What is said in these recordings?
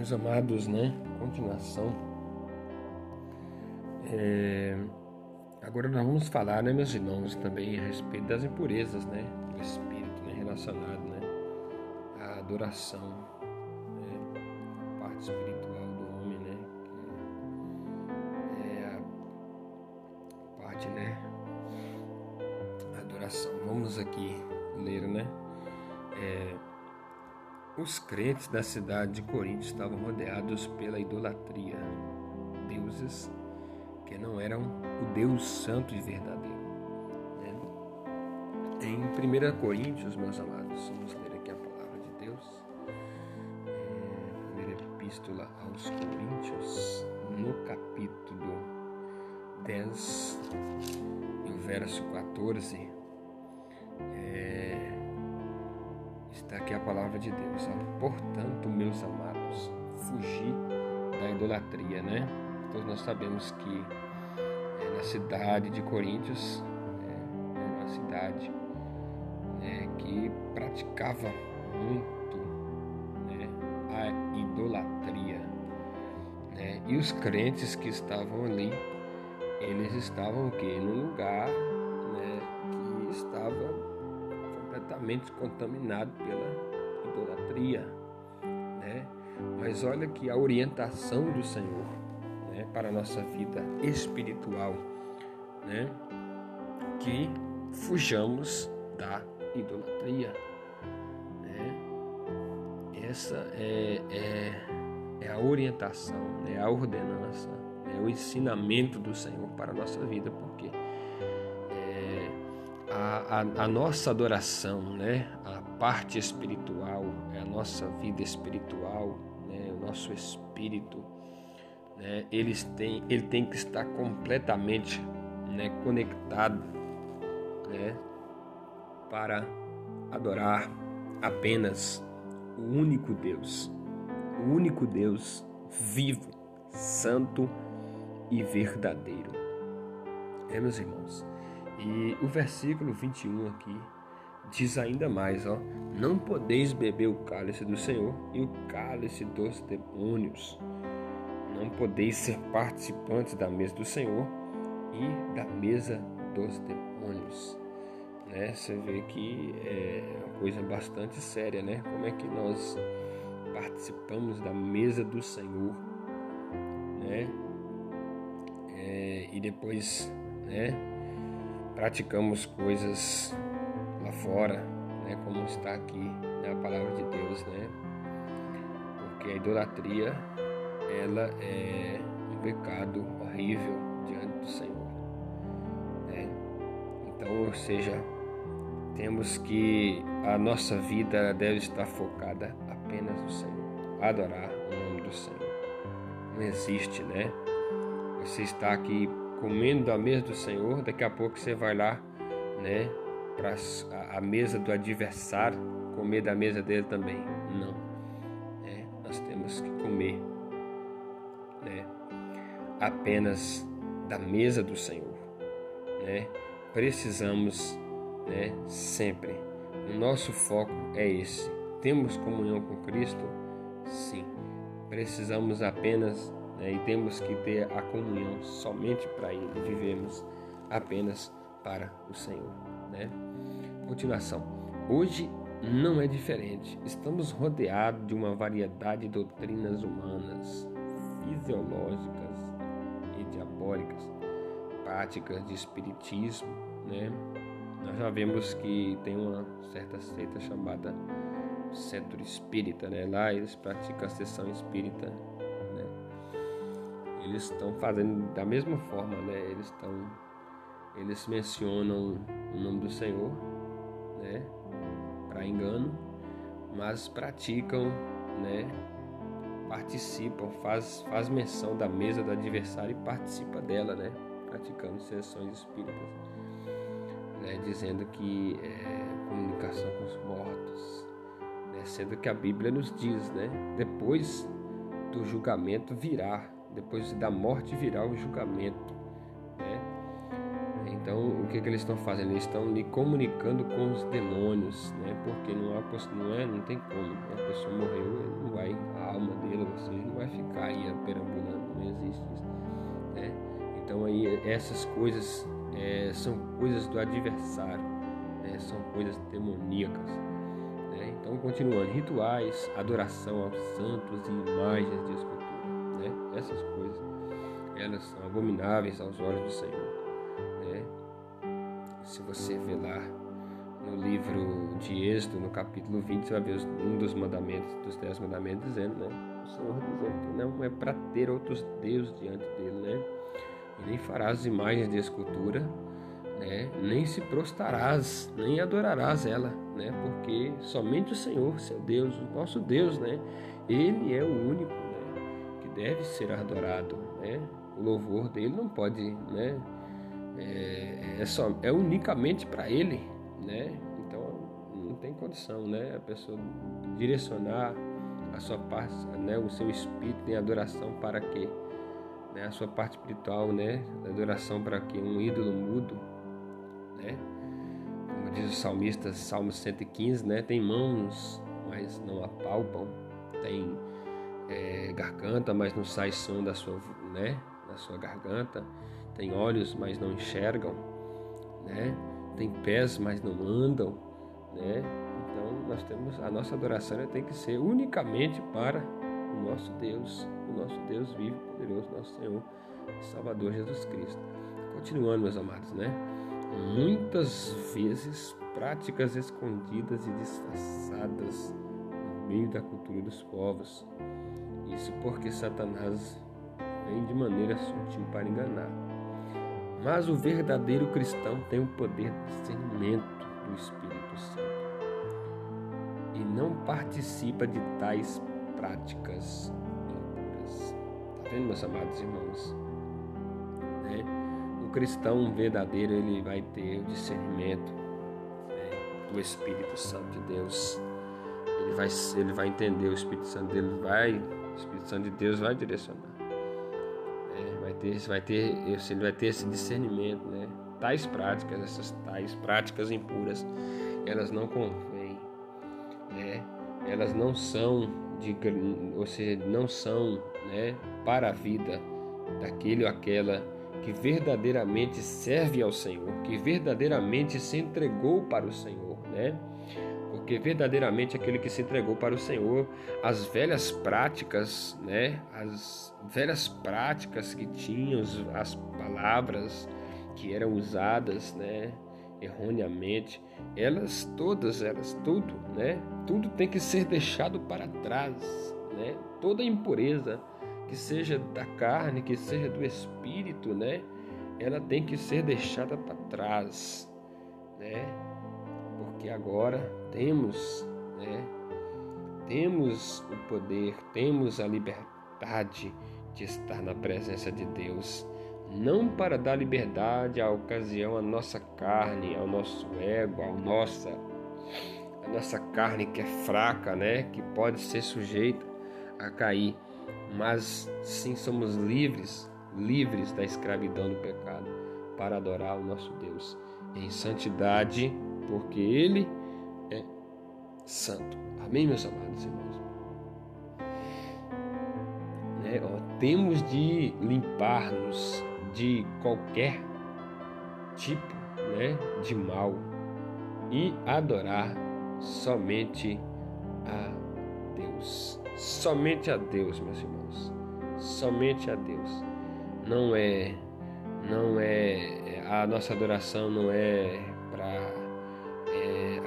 Meus amados, né? Continuação. É... Agora nós vamos falar, né, meus irmãos, também a respeito das impurezas, né? Do espírito, né? Relacionado, né? À adoração, né? A parte espiritual do homem, né? É a parte, né? A adoração. Vamos aqui ler, né? É... Os crentes da cidade de Corinto estavam rodeados pela idolatria, deuses que não eram o Deus santo e verdadeiro. Né? Em 1 Coríntios, meus amados, vamos ler aqui a palavra de Deus. É, primeira epístola aos Coríntios, no capítulo 10, e o verso 14. Está aqui a palavra de Deus. Portanto, meus amados, fugir da idolatria, né? Todos nós sabemos que é, na cidade de Coríntios é, uma cidade né, que praticava muito né, a idolatria. Né? E os crentes que estavam ali, eles estavam o quê? Num lugar né, que estava completamente contaminado pela idolatria, né? Mas olha que a orientação do Senhor, né, para a nossa vida espiritual, né, que fujamos da idolatria, né? Essa é, é, é a orientação, é né, a ordenança, é o ensinamento do Senhor para a nossa vida, porque a, a, nossa adoração, né? a parte espiritual, é a nossa vida espiritual, né? o nosso espírito, né? Eles têm, ele tem que estar completamente né? conectado né? para adorar apenas o único Deus, o único Deus vivo, santo e verdadeiro. É, meus irmãos. E o versículo 21 aqui diz ainda mais, ó: Não podeis beber o cálice do Senhor e o cálice dos demônios. Não podeis ser participantes da mesa do Senhor e da mesa dos demônios. Né? Você vê que é uma coisa bastante séria, né? Como é que nós participamos da mesa do Senhor, né? É, e depois, né? Praticamos coisas lá fora, né, como está aqui na palavra de Deus, né? Porque a idolatria ela é um pecado horrível diante do Senhor, né? Então, ou seja, temos que a nossa vida deve estar focada apenas no Senhor, adorar o nome do Senhor. Não existe, né? Você está aqui comendo da mesa do Senhor, daqui a pouco você vai lá, né, para a mesa do adversário, comer da mesa dele também. Não. É, nós temos que comer, né, apenas da mesa do Senhor, né? Precisamos, né, sempre. O nosso foco é esse. Temos comunhão com Cristo? Sim. Precisamos apenas né? e temos que ter a comunhão somente para Ele. Vivemos apenas para o Senhor. Né? Continuação. Hoje não é diferente. Estamos rodeados de uma variedade de doutrinas humanas, fisiológicas e diabólicas, práticas de espiritismo, né? Nós já vemos que tem uma certa seita chamada Centro Espírita, né? Lá eles praticam a sessão espírita eles estão fazendo da mesma forma, né? Eles estão eles mencionam o nome do Senhor, né? Para engano, mas praticam, né? Participam, faz faz menção da mesa do adversário e participa dela, né? Praticando sessões espíritas, né? Dizendo que é comunicação com os mortos, né? Sendo que a Bíblia nos diz, né? Depois do julgamento virá depois da morte virá o julgamento. Né? Então, o que, é que eles estão fazendo? Eles estão lhe comunicando com os demônios, né? porque não, há, não, é, não tem como. A pessoa morreu, não vai, a alma dele, ou seja, não vai ficar aí perambulando, não existe isso. Né? Então, aí, essas coisas é, são coisas do adversário, né? são coisas demoníacas. Né? Então, continuando: rituais, adoração aos santos e imagens de escultura né? Essas coisas, elas são abomináveis aos olhos do Senhor. Né? Se você ver lá no livro de Êxodo, no capítulo 20, você vai ver um dos mandamentos, dos dez mandamentos, dizendo, né? O Senhor dizendo que não é para ter outros deuses diante dele, né? E nem farás imagens de escultura, né? Nem se prostrarás, nem adorarás ela, né? Porque somente o Senhor, seu Deus, o nosso Deus, né? Ele é o único, deve ser adorado, né? O louvor dele não pode, né? É, é, só, é unicamente para ele, né? Então não tem condição, né? A pessoa direcionar a sua parte, né? O seu espírito em adoração para quê? Né? A sua parte espiritual, né? Adoração para quê? Um ídolo mudo, né? Como diz o salmista, Salmo 115, né? Tem mãos, mas não apalpam. Tem é, garganta, mas não sai som da sua, né? Da sua garganta. Tem olhos, mas não enxergam, né? tem pés, mas não andam, né? Então nós temos a nossa adoração tem que ser unicamente para o nosso Deus, o nosso Deus vivo, poderoso, nosso Senhor, Salvador Jesus Cristo. Continuando, meus amados, né? Muitas vezes práticas escondidas e disfarçadas meio da cultura dos povos. Isso porque Satanás vem de maneira sutil para enganar. Mas o verdadeiro cristão tem o poder de discernimento do Espírito Santo e não participa de tais práticas impuras. Está vendo, meus amados irmãos? Né? O cristão verdadeiro ele vai ter o discernimento né, do Espírito Santo de Deus. Ele vai, ele vai entender o Espírito Santo dele, vai, o Espírito Santo de Deus vai direcionar ter, vai ter, ele vai ter esse discernimento, né? Tais práticas, essas tais práticas impuras, elas não convêm, né? Elas não são de, ou seja, não são, né, para a vida daquele ou aquela que verdadeiramente serve ao Senhor, que verdadeiramente se entregou para o Senhor, né? Porque verdadeiramente aquele que se entregou para o Senhor, as velhas práticas, né, as velhas práticas que tinham, as palavras que eram usadas, né, erroneamente, elas todas, elas tudo, né, tudo tem que ser deixado para trás, né, toda impureza que seja da carne, que seja do espírito, né, ela tem que ser deixada para trás, né, porque agora temos, né, temos o poder, temos a liberdade de estar na presença de Deus, não para dar liberdade à ocasião à nossa carne, ao nosso ego, ao nossa a nossa carne que é fraca, né, que pode ser sujeita a cair, mas sim somos livres, livres da escravidão do pecado para adorar o nosso Deus em santidade, porque ele santo. Amém, meus amados irmãos? Né? Ó, temos de limpar-nos de qualquer tipo né, de mal e adorar somente a Deus. Somente a Deus, meus irmãos. Somente a Deus. Não é, não é a nossa adoração não é para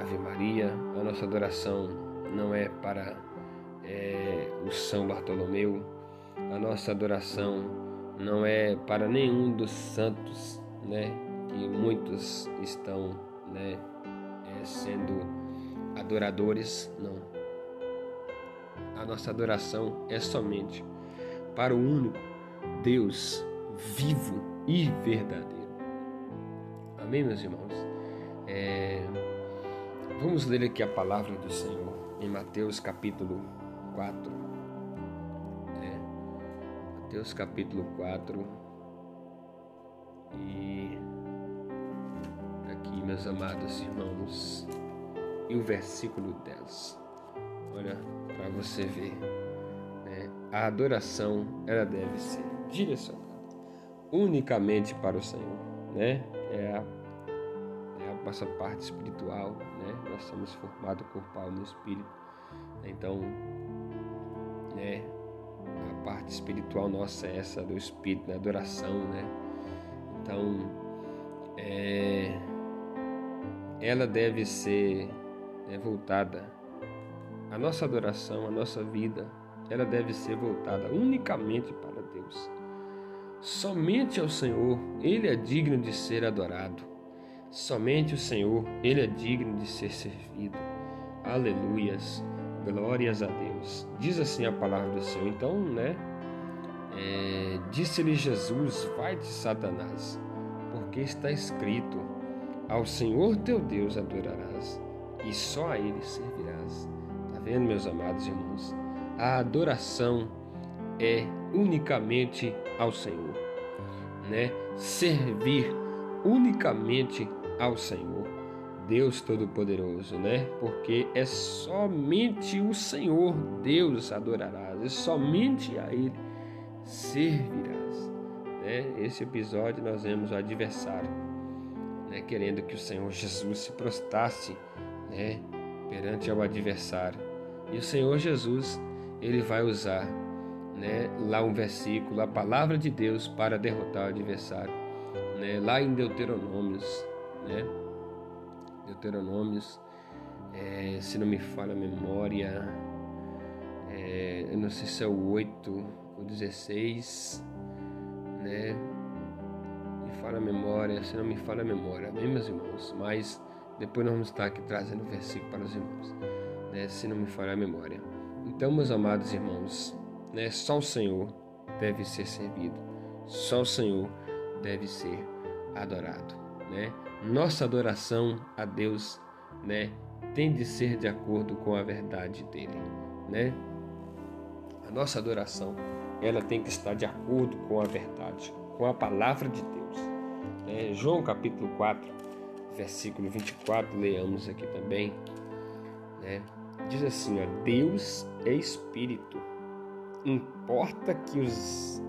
Ave Maria, nossa adoração não é para é, o São Bartolomeu, a nossa adoração não é para nenhum dos santos, né, que muitos estão, né, é, sendo adoradores, não. A nossa adoração é somente para o único Deus vivo e verdadeiro. Amém, meus irmãos? É, Vamos ler aqui a palavra do Senhor em Mateus capítulo 4. É, Mateus capítulo 4. E aqui, meus amados irmãos, e o versículo 10. Olha, para você ver, né? a adoração ela deve ser direcionada unicamente para o Senhor, né? É a, é a nossa parte espiritual, né? Nós somos formados corpo, alma e espírito. Então, né? A parte espiritual nossa é essa do espírito, né? adoração, né? Então, é, ela deve ser né, voltada. A nossa adoração, a nossa vida, ela deve ser voltada unicamente para Deus. Somente ao Senhor Ele é digno de ser adorado. Somente o Senhor Ele é digno de ser servido. Aleluias, glórias a Deus. Diz assim a palavra do Senhor. Então, né? É, Disse-lhe Jesus: Vai-te, Satanás, porque está escrito: Ao Senhor teu Deus adorarás e só a Ele servirás. Tá vendo, meus amados irmãos? A adoração é unicamente ao Senhor, né? Servir unicamente ao Senhor, Deus Todo-Poderoso, né? Porque é somente o Senhor Deus adorarás, é somente a Ele servirás. Né? Esse episódio nós vemos o adversário, né? Querendo que o Senhor Jesus se prostrasse, né? Perante ao adversário. E o Senhor Jesus, ele vai usar né, lá um versículo, a palavra de Deus para derrotar o adversário. Né, lá em Deuteronômios, né, Deuteronômios, é, se não me falha a memória, é, eu não sei se é o 8 ou 16, né, me fala a memória, se não me falha a memória, bem meus irmãos, mas depois nós vamos estar aqui trazendo o versículo para os irmãos, né, se não me falha a memória. Então, meus amados irmãos, né? Só o Senhor deve ser servido, só o Senhor deve ser adorado, né? Nossa adoração a Deus, né, tem de ser de acordo com a verdade dele, né? A nossa adoração, ela tem que estar de acordo com a verdade, com a palavra de Deus. Né? João capítulo 4, versículo 24, leamos aqui também, né? Diz assim, ó, Deus é espírito importa que os,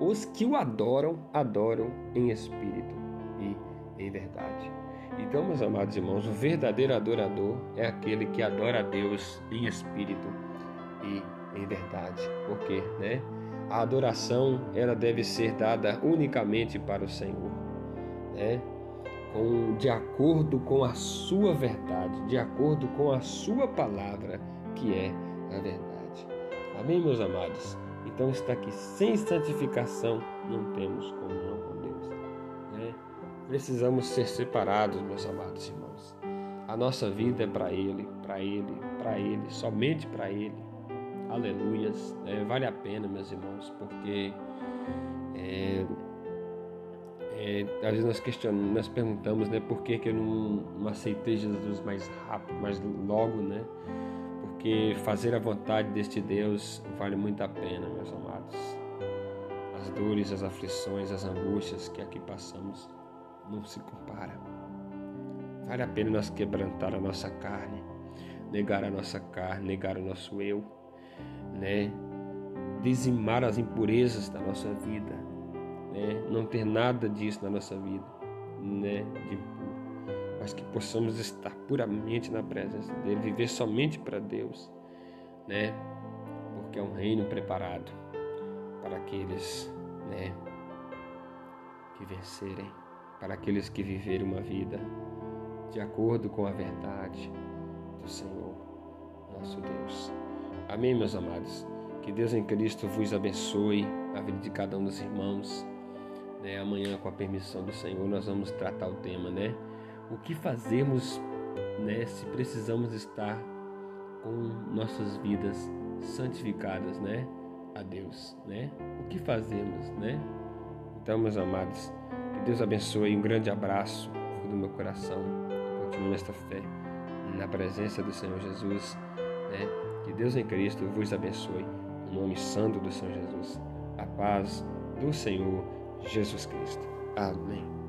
os que o adoram, adoram em espírito em verdade. Então, meus amados irmãos, o verdadeiro adorador é aquele que adora a Deus em espírito e em verdade. Porque, né? A adoração ela deve ser dada unicamente para o Senhor, né? Com, de acordo com a sua verdade, de acordo com a sua palavra, que é a verdade. Amém, meus amados? Então está aqui, sem santificação não temos comunhão com? Precisamos ser separados, meus amados irmãos. A nossa vida é para Ele, para Ele, para Ele, somente para Ele. Aleluias. É, vale a pena, meus irmãos, porque é, é, às vezes nós questionamos, nós perguntamos, né, por que, que eu não, não aceitei Jesus mais rápido, mais logo, né? porque fazer a vontade deste Deus vale muito a pena, meus amados. As dores, as aflições, as angústias que aqui passamos não se compara. Vale a pena nós quebrantar a nossa carne, negar a nossa carne, negar o nosso eu, né? Dizimar as impurezas da nossa vida, né? Não ter nada disso na nossa vida, né? De mas que possamos estar puramente na presença dele, viver somente para Deus, né? Porque é um reino preparado para aqueles, né, que vencerem, para aqueles que viverem uma vida de acordo com a verdade do Senhor, nosso Deus. Amém, meus amados. Que Deus em Cristo vos abençoe a vida de cada um dos irmãos. Né, amanhã, com a permissão do Senhor, nós vamos tratar o tema, né? o que fazemos, né, se precisamos estar com nossas vidas santificadas, né, a Deus, né? O que fazemos, né? Então, meus amados, que Deus abençoe, um grande abraço do meu coração. Continue nesta fé na presença do Senhor Jesus, né? Que Deus em Cristo vos abençoe, em nome santo do Senhor Jesus. A paz do Senhor Jesus Cristo. Amém.